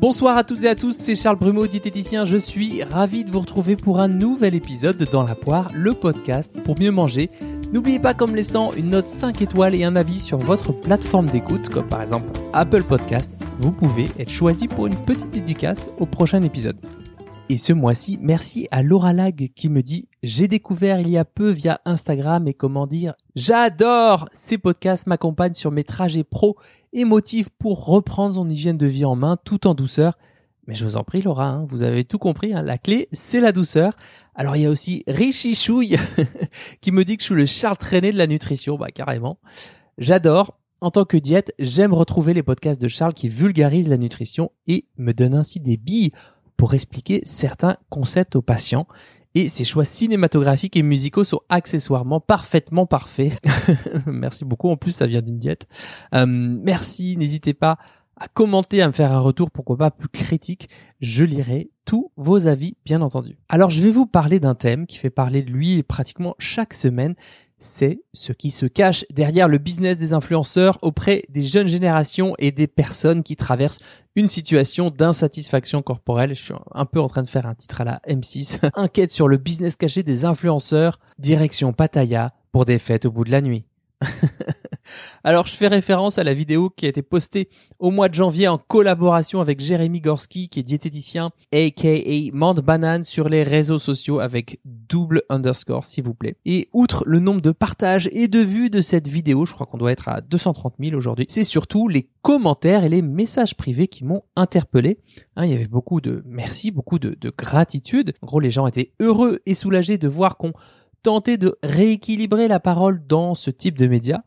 Bonsoir à toutes et à tous, c'est Charles Brumeau, diététicien. Je suis ravi de vous retrouver pour un nouvel épisode de Dans la poire, le podcast pour mieux manger. N'oubliez pas comme laissant une note 5 étoiles et un avis sur votre plateforme d'écoute, comme par exemple Apple Podcast, vous pouvez être choisi pour une petite dédicace au prochain épisode. Et ce mois-ci, merci à Laura Lag qui me dit j'ai découvert il y a peu via Instagram et comment dire j'adore ces podcasts m'accompagnent sur mes trajets pro motivent pour reprendre son hygiène de vie en main tout en douceur. Mais je vous en prie Laura, hein, vous avez tout compris, hein, la clé c'est la douceur. Alors il y a aussi Richichouille qui me dit que je suis le Charles Traîné de la nutrition, bah carrément. J'adore, en tant que diète, j'aime retrouver les podcasts de Charles qui vulgarisent la nutrition et me donnent ainsi des billes pour expliquer certains concepts aux patients. Et ses choix cinématographiques et musicaux sont accessoirement parfaitement parfaits. merci beaucoup. En plus, ça vient d'une diète. Euh, merci. N'hésitez pas à commenter, à me faire un retour, pourquoi pas plus critique. Je lirai tous vos avis, bien entendu. Alors, je vais vous parler d'un thème qui fait parler de lui pratiquement chaque semaine c'est ce qui se cache derrière le business des influenceurs auprès des jeunes générations et des personnes qui traversent une situation d'insatisfaction corporelle. Je suis un peu en train de faire un titre à la M6. Enquête sur le business caché des influenceurs, direction Pattaya pour des fêtes au bout de la nuit. Alors je fais référence à la vidéo qui a été postée au mois de janvier en collaboration avec Jérémy Gorski qui est diététicien aka Mande Banane sur les réseaux sociaux avec double underscore s'il vous plaît. Et outre le nombre de partages et de vues de cette vidéo, je crois qu'on doit être à 230 000 aujourd'hui, c'est surtout les commentaires et les messages privés qui m'ont interpellé. Hein, il y avait beaucoup de merci, beaucoup de, de gratitude. En gros les gens étaient heureux et soulagés de voir qu'on tentait de rééquilibrer la parole dans ce type de médias.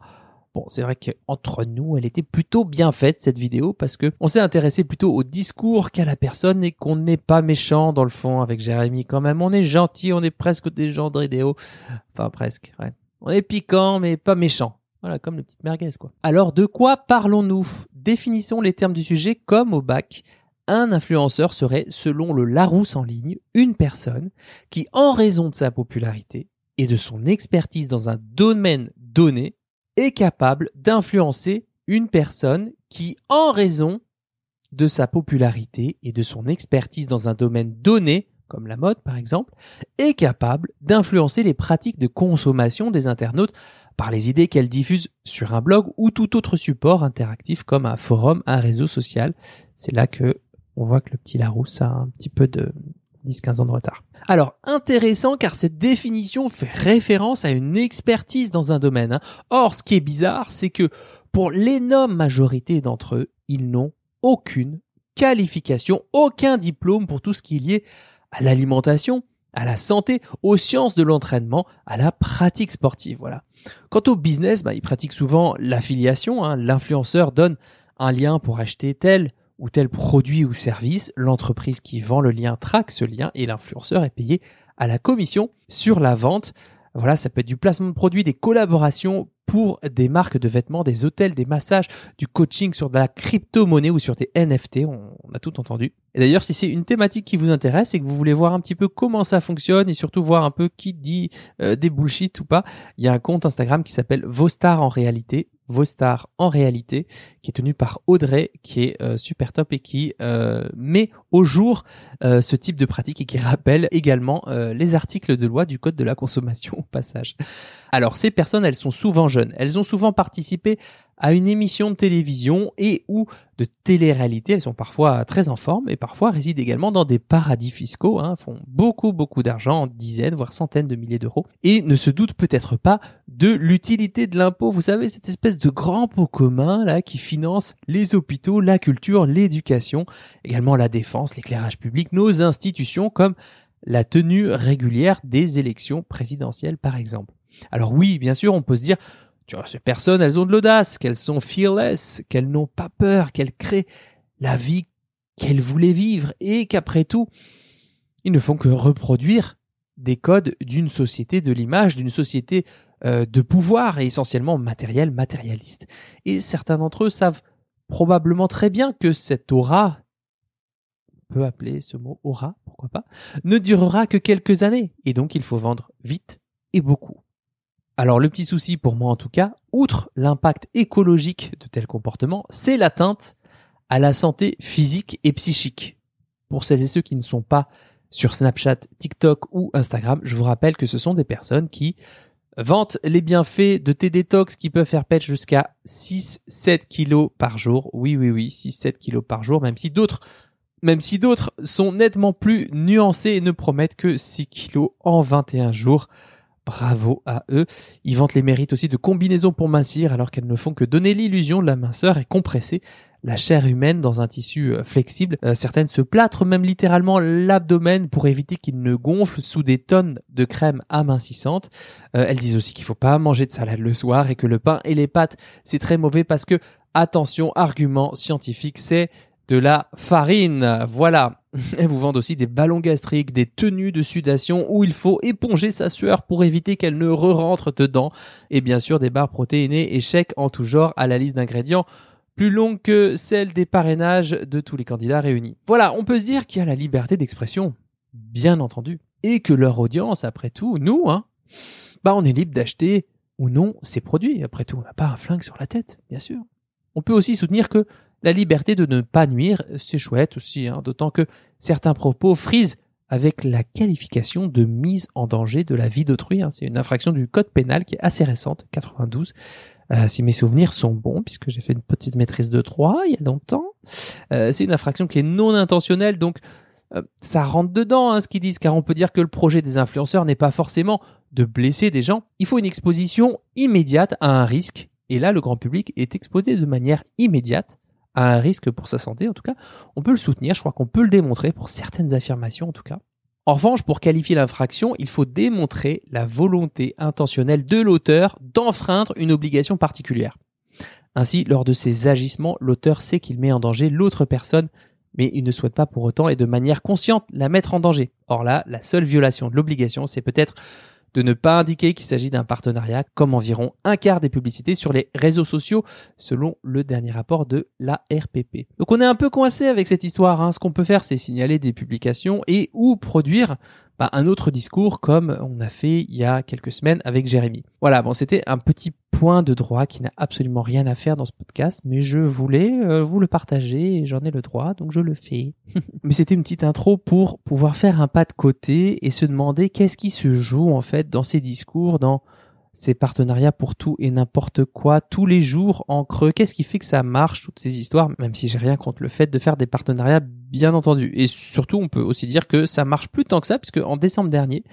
Bon, c'est vrai qu'entre nous, elle était plutôt bien faite cette vidéo parce que on s'est intéressé plutôt au discours qu'à la personne et qu'on n'est pas méchant dans le fond avec Jérémy quand même. On est gentil, on est presque des gens de vidéo. Enfin presque, ouais. On est piquant mais pas méchant. Voilà, comme le petit merguez quoi. Alors de quoi parlons-nous? Définissons les termes du sujet comme au bac. Un influenceur serait, selon le Larousse en ligne, une personne qui, en raison de sa popularité et de son expertise dans un domaine donné, est capable d'influencer une personne qui, en raison de sa popularité et de son expertise dans un domaine donné, comme la mode par exemple, est capable d'influencer les pratiques de consommation des internautes par les idées qu'elle diffuse sur un blog ou tout autre support interactif comme un forum, un réseau social. C'est là que on voit que le petit Larousse a un petit peu de 10-15 ans de retard. Alors, intéressant car cette définition fait référence à une expertise dans un domaine. Hein. Or, ce qui est bizarre, c'est que pour l'énorme majorité d'entre eux, ils n'ont aucune qualification, aucun diplôme pour tout ce qui est lié à l'alimentation, à la santé, aux sciences de l'entraînement, à la pratique sportive. Voilà. Quant au business, bah, ils pratiquent souvent l'affiliation. Hein. L'influenceur donne un lien pour acheter tel ou tel produit ou service, l'entreprise qui vend le lien traque ce lien et l'influenceur est payé à la commission sur la vente. Voilà, ça peut être du placement de produits, des collaborations pour des marques de vêtements, des hôtels, des massages, du coaching sur de la crypto-monnaie ou sur des NFT, on, a tout entendu. Et d'ailleurs, si c'est une thématique qui vous intéresse et que vous voulez voir un petit peu comment ça fonctionne et surtout voir un peu qui dit euh, des bullshit ou pas, il y a un compte Instagram qui s'appelle Vostar en réalité, vos stars en réalité, qui est tenu par Audrey, qui est euh, super top et qui euh, met au jour euh, ce type de pratique et qui rappelle également les articles de loi du Code de la consommation au passage. Alors ces personnes, elles sont souvent jeunes, elles ont souvent participé à une émission de télévision et ou de télé-réalité. Elles sont parfois très en forme et parfois résident également dans des paradis fiscaux, hein, font beaucoup beaucoup d'argent, dizaines voire centaines de milliers d'euros et ne se doutent peut-être pas de l'utilité de l'impôt. Vous savez cette espèce de grand pot commun là qui finance les hôpitaux, la culture, l'éducation, également la défense, l'éclairage public, nos institutions comme la tenue régulière des élections présidentielles par exemple. Alors oui, bien sûr, on peut se dire tu vois, ces personnes, elles ont de l'audace, qu'elles sont fearless, qu'elles n'ont pas peur, qu'elles créent la vie qu'elles voulaient vivre et qu'après tout, ils ne font que reproduire des codes d'une société de l'image, d'une société euh, de pouvoir et essentiellement matériel, matérialiste. Et certains d'entre eux savent probablement très bien que cette aura, on peut appeler ce mot aura, pourquoi pas, ne durera que quelques années. Et donc il faut vendre vite et beaucoup. Alors le petit souci pour moi en tout cas, outre l'impact écologique de tels comportements, c'est l'atteinte à la santé physique et psychique. Pour celles et ceux qui ne sont pas sur Snapchat, TikTok ou Instagram, je vous rappelle que ce sont des personnes qui vantent les bienfaits de tes détox qui peuvent faire perdre jusqu'à 6-7 kilos par jour. Oui, oui, oui, 6-7 kilos par jour, même si d'autres même si d'autres sont nettement plus nuancés et ne promettent que 6 kilos en 21 jours. Bravo à eux. Ils vantent les mérites aussi de combinaisons pour mincir alors qu'elles ne font que donner l'illusion de la minceur et compresser la chair humaine dans un tissu euh, flexible. Euh, certaines se plâtrent même littéralement l'abdomen pour éviter qu'il ne gonfle sous des tonnes de crème amincissante. Euh, elles disent aussi qu'il faut pas manger de salade le soir et que le pain et les pâtes c'est très mauvais parce que attention, argument scientifique, c'est de la farine. Voilà. Elles vous vendent aussi des ballons gastriques, des tenues de sudation où il faut éponger sa sueur pour éviter qu'elle ne re-rentre dedans. Et bien sûr des barres protéinées et en tout genre à la liste d'ingrédients plus longue que celle des parrainages de tous les candidats réunis. Voilà, on peut se dire qu'il y a la liberté d'expression, bien entendu, et que leur audience, après tout, nous, hein, bah on est libre d'acheter ou non ces produits. Après tout, on n'a pas un flingue sur la tête, bien sûr. On peut aussi soutenir que la liberté de ne pas nuire, c'est chouette aussi, hein, d'autant que certains propos frisent avec la qualification de mise en danger de la vie d'autrui. Hein. C'est une infraction du code pénal qui est assez récente, 92. Euh, si mes souvenirs sont bons, puisque j'ai fait une petite maîtrise de 3 il y a longtemps. Euh, c'est une infraction qui est non intentionnelle, donc euh, ça rentre dedans hein, ce qu'ils disent, car on peut dire que le projet des influenceurs n'est pas forcément de blesser des gens. Il faut une exposition immédiate à un risque, et là le grand public est exposé de manière immédiate à un risque pour sa santé en tout cas, on peut le soutenir, je crois qu'on peut le démontrer pour certaines affirmations en tout cas. En revanche, pour qualifier l'infraction, il faut démontrer la volonté intentionnelle de l'auteur d'enfreindre une obligation particulière. Ainsi, lors de ses agissements, l'auteur sait qu'il met en danger l'autre personne, mais il ne souhaite pas pour autant et de manière consciente la mettre en danger. Or là, la seule violation de l'obligation, c'est peut-être de ne pas indiquer qu'il s'agit d'un partenariat, comme environ un quart des publicités sur les réseaux sociaux, selon le dernier rapport de la RPP. Donc on est un peu coincé avec cette histoire. Hein. Ce qu'on peut faire, c'est signaler des publications et ou produire bah, un autre discours comme on a fait il y a quelques semaines avec Jérémy. Voilà, bon, c'était un petit point de droit qui n'a absolument rien à faire dans ce podcast, mais je voulais euh, vous le partager et j'en ai le droit, donc je le fais. mais c'était une petite intro pour pouvoir faire un pas de côté et se demander qu'est-ce qui se joue en fait dans ces discours, dans ces partenariats pour tout et n'importe quoi tous les jours en creux. Qu'est-ce qui fait que ça marche toutes ces histoires Même si j'ai rien contre le fait de faire des partenariats, bien entendu. Et surtout, on peut aussi dire que ça marche plus tant que ça, puisque en décembre dernier,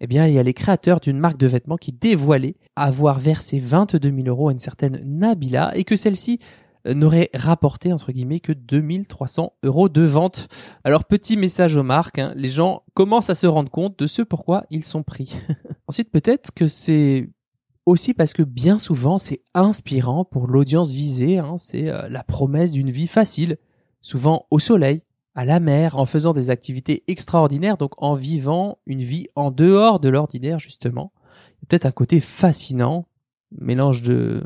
eh bien, il y a les créateurs d'une marque de vêtements qui dévoilaient avoir versé 22 000 euros à une certaine Nabila et que celle-ci euh, n'aurait rapporté entre guillemets que 2300 euros de vente. Alors petit message aux marques, hein, les gens commencent à se rendre compte de ce pourquoi ils sont pris. Ensuite peut-être que c'est aussi parce que bien souvent c'est inspirant pour l'audience visée, hein, c'est euh, la promesse d'une vie facile, souvent au soleil, à la mer, en faisant des activités extraordinaires, donc en vivant une vie en dehors de l'ordinaire justement. Peut-être un côté fascinant, mélange de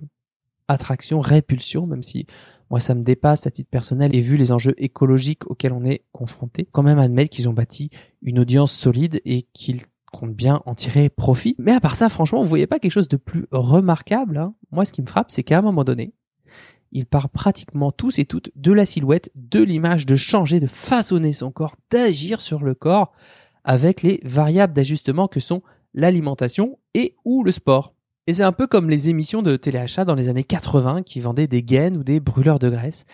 attraction, répulsion, même si moi ça me dépasse à titre personnel et vu les enjeux écologiques auxquels on est confronté, quand même admettre qu'ils ont bâti une audience solide et qu'ils compte bien en tirer profit. Mais à part ça, franchement, vous voyez pas quelque chose de plus remarquable hein Moi, ce qui me frappe, c'est qu'à un moment donné, il part pratiquement tous et toutes de la silhouette, de l'image, de changer, de façonner son corps, d'agir sur le corps avec les variables d'ajustement que sont l'alimentation et ou le sport. Et c'est un peu comme les émissions de téléachat dans les années 80 qui vendaient des gaines ou des brûleurs de graisse.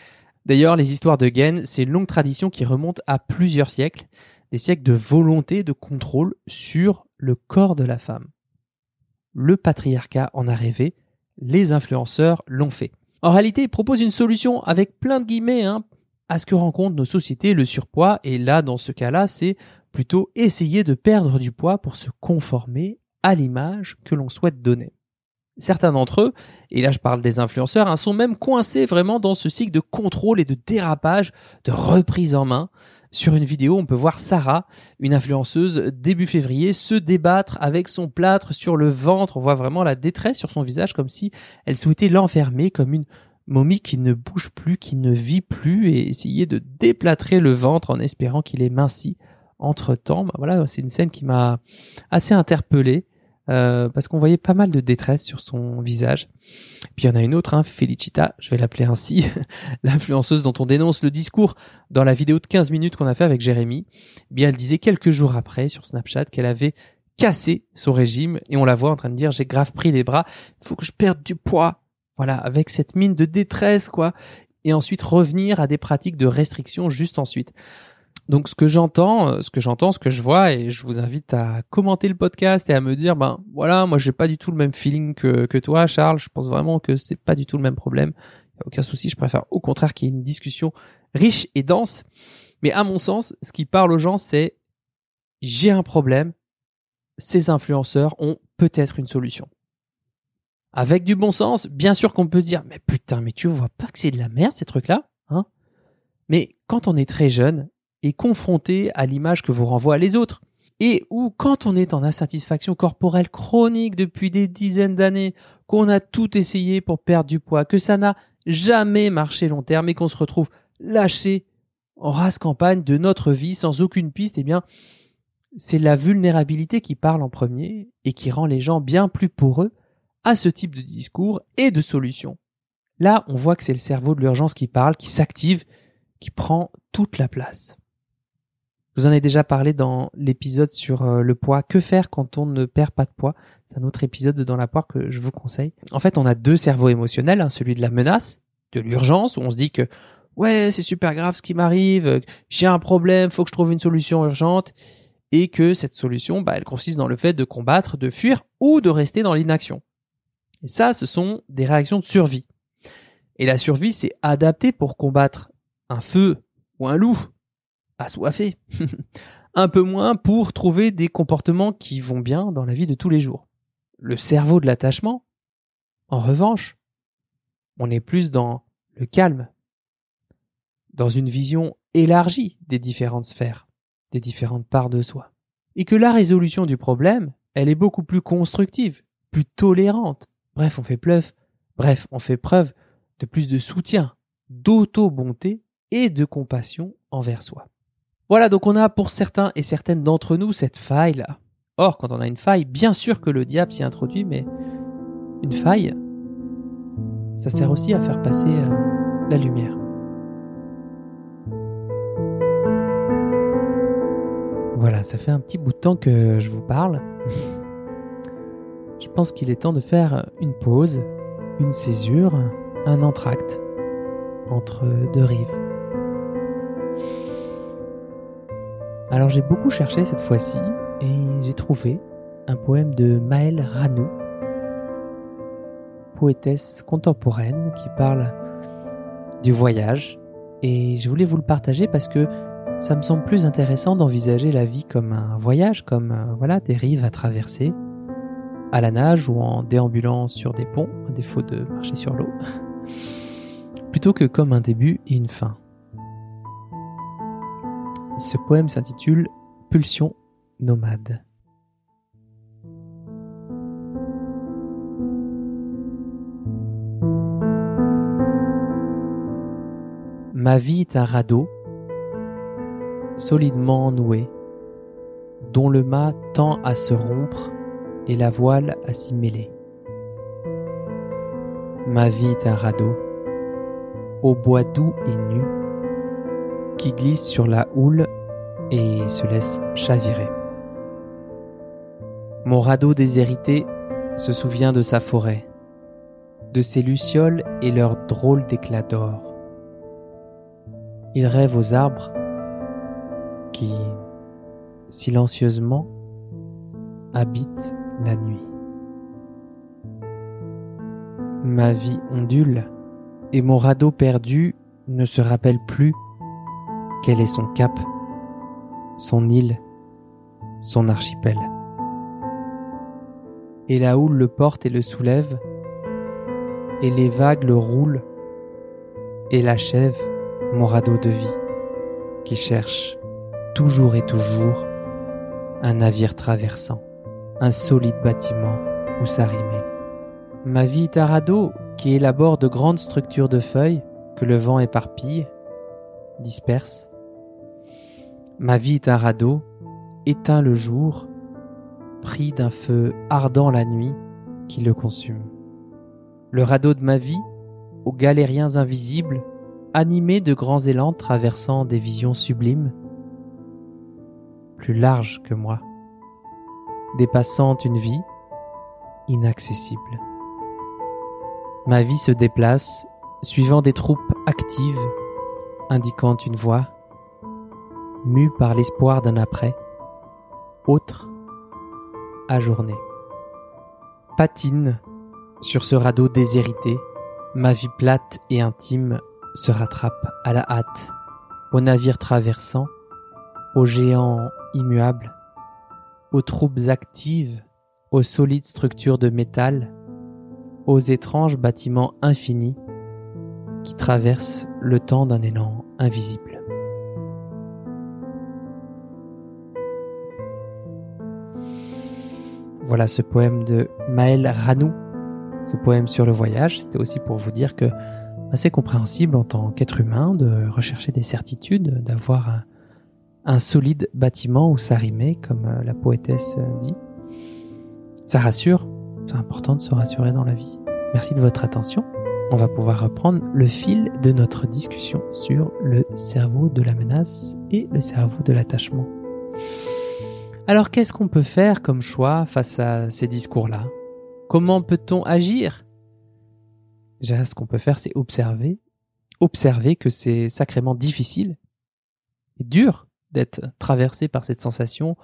D'ailleurs, les histoires de gaines, c'est une longue tradition qui remonte à plusieurs siècles des siècles de volonté de contrôle sur le corps de la femme. Le patriarcat en a rêvé, les influenceurs l'ont fait. En réalité, ils proposent une solution avec plein de guillemets hein, à ce que rencontrent nos sociétés, le surpoids, et là, dans ce cas-là, c'est plutôt essayer de perdre du poids pour se conformer à l'image que l'on souhaite donner. Certains d'entre eux, et là je parle des influenceurs, hein, sont même coincés vraiment dans ce cycle de contrôle et de dérapage, de reprise en main, sur une vidéo, on peut voir Sarah, une influenceuse, début février, se débattre avec son plâtre sur le ventre. On voit vraiment la détresse sur son visage, comme si elle souhaitait l'enfermer comme une momie qui ne bouge plus, qui ne vit plus, et essayer de déplâtrer le ventre en espérant qu'il est minci entre temps. Bah voilà, c'est une scène qui m'a assez interpellé. Euh, parce qu'on voyait pas mal de détresse sur son visage. Puis il y en a une autre, hein, Felicita, je vais l'appeler ainsi, l'influenceuse dont on dénonce le discours dans la vidéo de 15 minutes qu'on a fait avec Jérémy. Bien, elle disait quelques jours après sur Snapchat qu'elle avait cassé son régime et on la voit en train de dire j'ai grave pris les bras, faut que je perde du poids. Voilà, avec cette mine de détresse quoi. Et ensuite revenir à des pratiques de restriction juste ensuite. Donc ce que j'entends, euh, ce que j'entends, ce que je vois, et je vous invite à commenter le podcast et à me dire, ben voilà, moi j'ai pas du tout le même feeling que, toi, Charles. Je pense vraiment que c'est pas du tout le même problème. A aucun souci, je préfère au contraire qu'il y ait une discussion riche et dense. Mais à mon sens, ce qui parle aux gens, c'est j'ai un problème. Ces influenceurs ont peut-être une solution. Avec du bon sens, bien sûr qu'on peut se dire, mais putain, mais tu vois pas que c'est de la merde ces trucs-là, hein? Mais quand on est très jeune et confronté à l'image que vous renvoient les autres. Et où, quand on est en insatisfaction corporelle chronique depuis des dizaines d'années, qu'on a tout essayé pour perdre du poids, que ça n'a jamais marché long terme et qu'on se retrouve lâché en race campagne de notre vie sans aucune piste, eh bien, c'est la vulnérabilité qui parle en premier et qui rend les gens bien plus poreux à ce type de discours et de solutions. Là, on voit que c'est le cerveau de l'urgence qui parle, qui s'active, qui prend toute la place. Je vous en ai déjà parlé dans l'épisode sur euh, le poids. Que faire quand on ne perd pas de poids? C'est un autre épisode de Dans la poire que je vous conseille. En fait, on a deux cerveaux émotionnels, hein, celui de la menace, de l'urgence, où on se dit que ouais, c'est super grave ce qui m'arrive, j'ai un problème, faut que je trouve une solution urgente, et que cette solution, bah, elle consiste dans le fait de combattre, de fuir ou de rester dans l'inaction. Et ça, ce sont des réactions de survie. Et la survie, c'est adapté pour combattre un feu ou un loup assoiffé. un peu moins pour trouver des comportements qui vont bien dans la vie de tous les jours. Le cerveau de l'attachement, en revanche, on est plus dans le calme, dans une vision élargie des différentes sphères, des différentes parts de soi. Et que la résolution du problème, elle est beaucoup plus constructive, plus tolérante. Bref, on fait preuve, bref, on fait preuve de plus de soutien, d'auto-bonté et de compassion envers soi. Voilà, donc on a pour certains et certaines d'entre nous cette faille-là. Or, quand on a une faille, bien sûr que le diable s'y introduit, mais une faille, ça sert aussi à faire passer euh, la lumière. Voilà, ça fait un petit bout de temps que je vous parle. je pense qu'il est temps de faire une pause, une césure, un entracte entre deux rives. Alors j'ai beaucoup cherché cette fois-ci et j'ai trouvé un poème de Maëlle Ranou, poétesse contemporaine qui parle du voyage et je voulais vous le partager parce que ça me semble plus intéressant d'envisager la vie comme un voyage, comme euh, voilà des rives à traverser, à la nage ou en déambulant sur des ponts, à défaut de marcher sur l'eau, plutôt que comme un début et une fin. Ce poème s'intitule Pulsion nomade. Ma vie est un radeau, solidement noué, dont le mât tend à se rompre et la voile à s'y mêler. Ma vie est un radeau, au bois doux et nu, qui glisse sur la houle et se laisse chavirer. Mon radeau déshérité se souvient de sa forêt, de ses lucioles et leurs drôles d'éclats d'or. Il rêve aux arbres qui, silencieusement, habitent la nuit. Ma vie ondule et mon radeau perdu ne se rappelle plus quel est son cap, son île, son archipel? Et la houle le porte et le soulève, et les vagues le roulent et l'achèvent, mon radeau de vie, qui cherche toujours et toujours un navire traversant, un solide bâtiment où s'arrimer. Ma vie est un radeau qui élabore de grandes structures de feuilles que le vent éparpille, disperse, Ma vie est un radeau, éteint le jour, pris d'un feu ardent la nuit qui le consume. Le radeau de ma vie, aux galériens invisibles, animé de grands élans traversant des visions sublimes, plus large que moi, dépassant une vie inaccessible. Ma vie se déplace, suivant des troupes actives, indiquant une voie, mue par l'espoir d'un après, autre, ajourné. Patine sur ce radeau déshérité, ma vie plate et intime se rattrape à la hâte, aux navires traversant, aux géants immuables, aux troupes actives, aux solides structures de métal, aux étranges bâtiments infinis qui traversent le temps d'un élan invisible. Voilà ce poème de Maël Ranou, ce poème sur le voyage. C'était aussi pour vous dire que assez compréhensible en tant qu'être humain de rechercher des certitudes, d'avoir un, un, solide bâtiment où s'arrimer, comme euh, la poétesse euh, dit. Ça rassure, c'est important de se rassurer dans la vie. Merci de votre attention. On va pouvoir reprendre le fil de notre discussion sur le cerveau de la menace et le cerveau de l'attachement. Alors qu'est-ce qu'on peut faire comme choix face à ces discours-là? Comment peut-on agir? Déjà, ce qu'on peut faire, c'est observer. Observer que c'est sacrément difficile et dur d'être traversé par cette sensation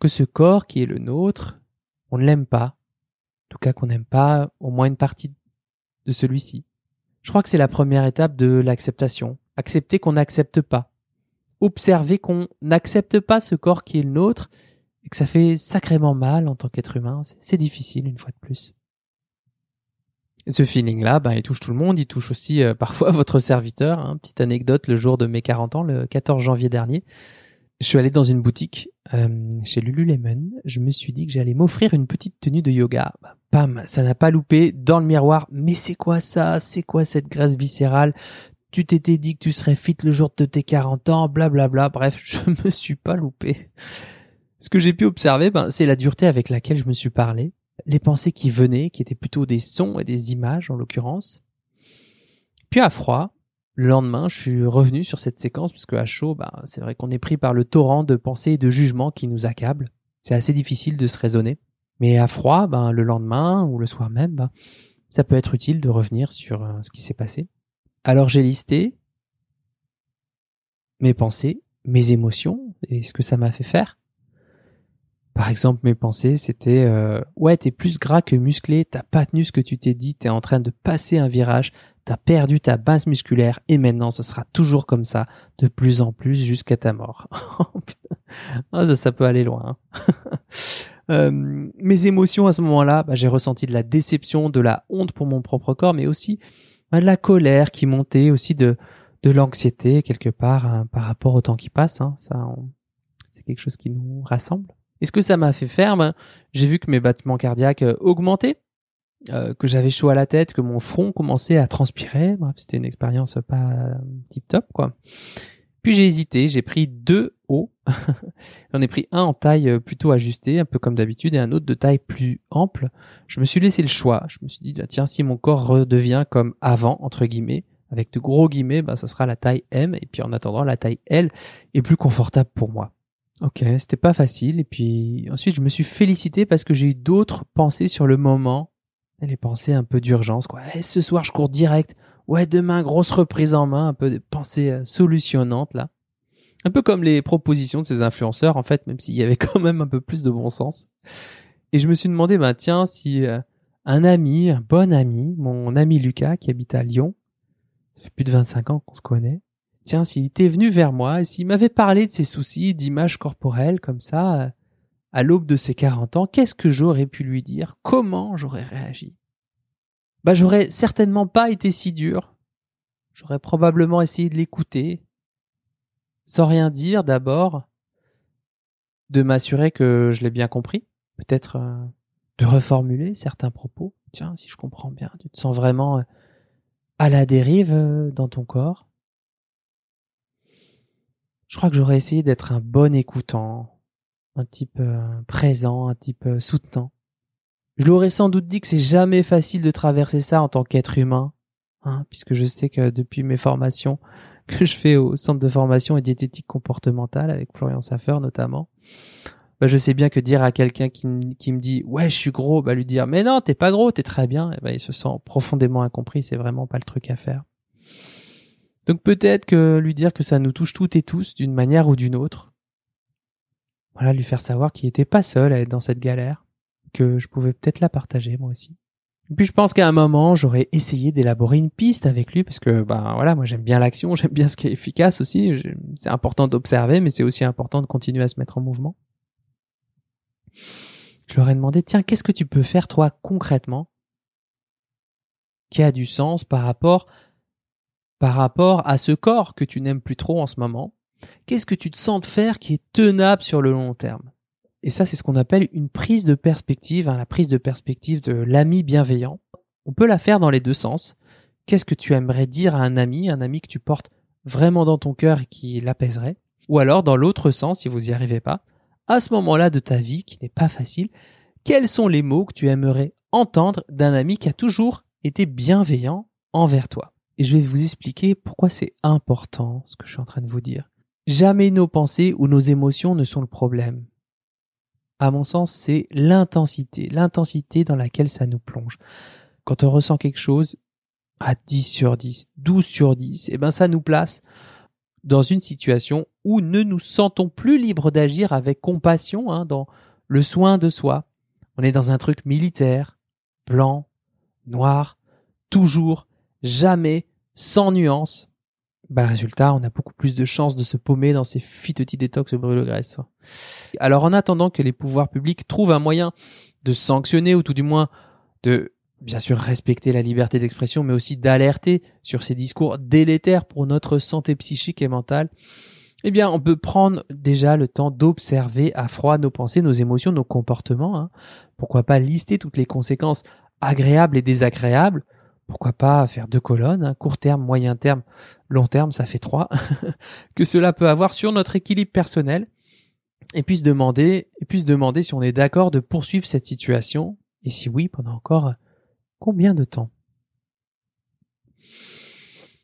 que ce corps qui est le nôtre, on ne l'aime pas. En tout cas, qu'on n'aime pas au moins une partie de celui-ci. Je crois que c'est la première étape de l'acceptation. Accepter qu'on n'accepte pas. Observer qu'on n'accepte pas ce corps qui est le nôtre et que ça fait sacrément mal en tant qu'être humain. C'est difficile une fois de plus. Ce feeling-là, ben, il touche tout le monde. Il touche aussi euh, parfois votre serviteur. Hein. Petite anecdote, le jour de mes 40 ans, le 14 janvier dernier, je suis allé dans une boutique euh, chez Lululemon. Je me suis dit que j'allais m'offrir une petite tenue de yoga. Bah, pam, ça n'a pas loupé dans le miroir. Mais c'est quoi ça? C'est quoi cette graisse viscérale? Tu t'étais dit que tu serais fit le jour de tes 40 ans, blablabla. Bla, bla. Bref, je me suis pas loupé. Ce que j'ai pu observer, ben, c'est la dureté avec laquelle je me suis parlé, les pensées qui venaient, qui étaient plutôt des sons et des images en l'occurrence. Puis à froid, le lendemain, je suis revenu sur cette séquence parce que à chaud, bah, c'est vrai qu'on est pris par le torrent de pensées et de jugements qui nous accablent. C'est assez difficile de se raisonner. Mais à froid, ben, le lendemain ou le soir même, ben, ça peut être utile de revenir sur euh, ce qui s'est passé. Alors j'ai listé mes pensées, mes émotions et ce que ça m'a fait faire. Par exemple, mes pensées, c'était euh, ouais, t'es plus gras que musclé, t'as pas tenu ce que tu t'es dit, t'es en train de passer un virage, t'as perdu ta base musculaire et maintenant ce sera toujours comme ça, de plus en plus jusqu'à ta mort. Oh, ah, ça, ça peut aller loin. Hein. euh, mes émotions à ce moment-là, bah, j'ai ressenti de la déception, de la honte pour mon propre corps, mais aussi bah, de la colère qui montait, aussi de de l'anxiété quelque part hein, par rapport au temps qui passe. Hein. Ça, c'est quelque chose qui nous rassemble. Et ce que ça m'a fait faire, ben, j'ai vu que mes battements cardiaques euh, augmentaient, euh, que j'avais chaud à la tête, que mon front commençait à transpirer. Bref, c'était une expérience pas euh, tip top, quoi. Puis j'ai hésité, j'ai pris deux hauts. J'en ai pris un en taille plutôt ajustée, un peu comme d'habitude, et un autre de taille plus ample. Je me suis laissé le choix. Je me suis dit, bah, tiens, si mon corps redevient comme avant, entre guillemets, avec de gros guillemets, bah, ça sera la taille M, et puis en attendant, la taille L est plus confortable pour moi. Ok, c'était pas facile. Et puis ensuite, je me suis félicité parce que j'ai eu d'autres pensées sur le moment. Les pensées un peu d'urgence, quoi. Eh, ce soir, je cours direct. Ouais, demain, grosse reprise en main. Un peu de pensées euh, solutionnantes, là. Un peu comme les propositions de ces influenceurs, en fait, même s'il y avait quand même un peu plus de bon sens. Et je me suis demandé, ben tiens, si euh, un ami, un bon ami, mon ami Lucas, qui habite à Lyon, ça fait plus de 25 ans qu'on se connaît, tiens, s'il était venu vers moi et s'il m'avait parlé de ses soucis d'image corporelle comme ça, à l'aube de ses 40 ans, qu'est-ce que j'aurais pu lui dire? Comment j'aurais réagi? Bah, j'aurais certainement pas été si dur. J'aurais probablement essayé de l'écouter, sans rien dire d'abord, de m'assurer que je l'ai bien compris, peut-être euh, de reformuler certains propos. Tiens, si je comprends bien, tu te sens vraiment euh, à la dérive euh, dans ton corps je crois que j'aurais essayé d'être un bon écoutant, un type euh, présent, un type euh, soutenant. Je l'aurais sans doute dit que c'est jamais facile de traverser ça en tant qu'être humain, hein, puisque je sais que depuis mes formations que je fais au centre de formation et diététique comportementale avec Florian Saffer notamment, bah, je sais bien que dire à quelqu'un qui, me dit ouais je suis gros, bah lui dire mais non t'es pas gros, t'es très bien, et bah, il se sent profondément incompris, c'est vraiment pas le truc à faire. Donc peut-être que lui dire que ça nous touche toutes et tous d'une manière ou d'une autre, voilà, lui faire savoir qu'il était pas seul à être dans cette galère, que je pouvais peut-être la partager moi aussi. Et puis je pense qu'à un moment, j'aurais essayé d'élaborer une piste avec lui parce que bah voilà, moi j'aime bien l'action, j'aime bien ce qui est efficace aussi, c'est important d'observer mais c'est aussi important de continuer à se mettre en mouvement. Je leur ai demandé tiens, qu'est-ce que tu peux faire toi concrètement qui a du sens par rapport par rapport à ce corps que tu n'aimes plus trop en ce moment Qu'est-ce que tu te sens de faire qui est tenable sur le long terme? Et ça, c'est ce qu'on appelle une prise de perspective, hein, la prise de perspective de l'ami bienveillant. On peut la faire dans les deux sens. Qu'est-ce que tu aimerais dire à un ami, un ami que tu portes vraiment dans ton cœur et qui l'apaiserait? Ou alors, dans l'autre sens, si vous n'y arrivez pas, à ce moment-là de ta vie, qui n'est pas facile, quels sont les mots que tu aimerais entendre d'un ami qui a toujours été bienveillant envers toi? Et je vais vous expliquer pourquoi c'est important ce que je suis en train de vous dire. Jamais nos pensées ou nos émotions ne sont le problème. À mon sens, c'est l'intensité, l'intensité dans laquelle ça nous plonge. Quand on ressent quelque chose à 10 sur 10, 12 sur 10, eh ben ça nous place dans une situation où ne nous sentons plus libres d'agir avec compassion, hein, dans le soin de soi. On est dans un truc militaire, blanc, noir, toujours, jamais, sans nuance bah résultat, on a beaucoup plus de chances de se paumer dans ces phytotis détox brûle graisse. Alors en attendant que les pouvoirs publics trouvent un moyen de sanctionner ou tout du moins de bien sûr respecter la liberté d'expression mais aussi d'alerter sur ces discours délétères pour notre santé psychique et mentale, eh bien on peut prendre déjà le temps d'observer à froid nos pensées, nos émotions, nos comportements. Hein. Pourquoi pas lister toutes les conséquences agréables et désagréables pourquoi pas faire deux colonnes, hein, court terme, moyen terme, long terme, ça fait trois, que cela peut avoir sur notre équilibre personnel, et puis se demander, et demander si on est d'accord de poursuivre cette situation, et si oui, pendant encore combien de temps?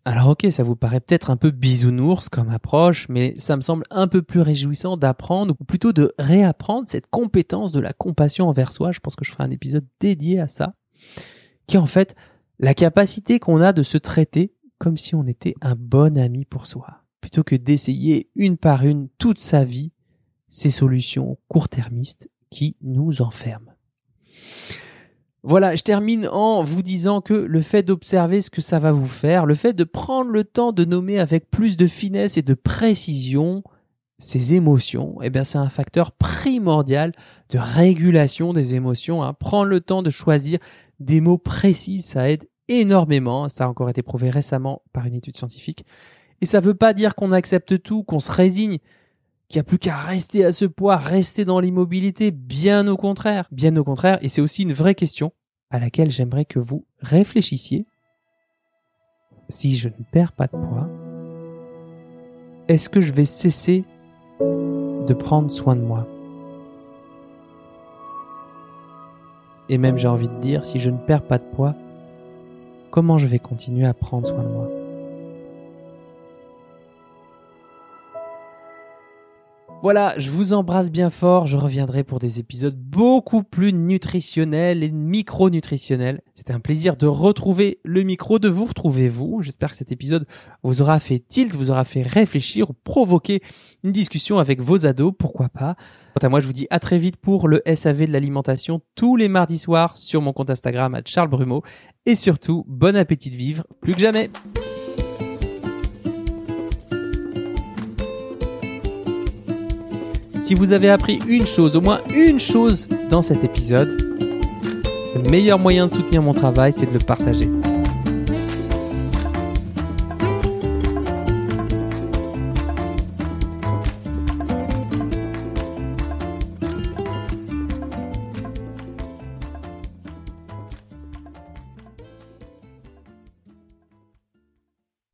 Alors ok, ça vous paraît peut-être un peu bisounours comme approche, mais ça me semble un peu plus réjouissant d'apprendre, ou plutôt de réapprendre cette compétence de la compassion envers soi. Je pense que je ferai un épisode dédié à ça, qui en fait la capacité qu'on a de se traiter comme si on était un bon ami pour soi, plutôt que d'essayer une par une toute sa vie ces solutions court-termistes qui nous enferment. Voilà, je termine en vous disant que le fait d'observer ce que ça va vous faire, le fait de prendre le temps de nommer avec plus de finesse et de précision ces émotions, eh bien c'est un facteur primordial de régulation des émotions. Hein. Prendre le temps de choisir des mots précis, ça aide énormément. Ça a encore été prouvé récemment par une étude scientifique. Et ça ne veut pas dire qu'on accepte tout, qu'on se résigne, qu'il n'y a plus qu'à rester à ce poids, rester dans l'immobilité. Bien au contraire. Bien au contraire. Et c'est aussi une vraie question à laquelle j'aimerais que vous réfléchissiez. Si je ne perds pas de poids, est-ce que je vais cesser de prendre soin de moi? Et même j'ai envie de dire, si je ne perds pas de poids, comment je vais continuer à prendre soin de moi. Voilà, je vous embrasse bien fort. Je reviendrai pour des épisodes beaucoup plus nutritionnels et micro-nutritionnels. C'était un plaisir de retrouver le micro, de vous retrouver vous. J'espère que cet épisode vous aura fait tilt, vous aura fait réfléchir ou provoquer une discussion avec vos ados, pourquoi pas? Quant à moi, je vous dis à très vite pour le SAV de l'alimentation tous les mardis soirs sur mon compte Instagram à Charles Brumeau. Et surtout, bon appétit de vivre plus que jamais. Si vous avez appris une chose, au moins une chose dans cet épisode, le meilleur moyen de soutenir mon travail, c'est de le partager.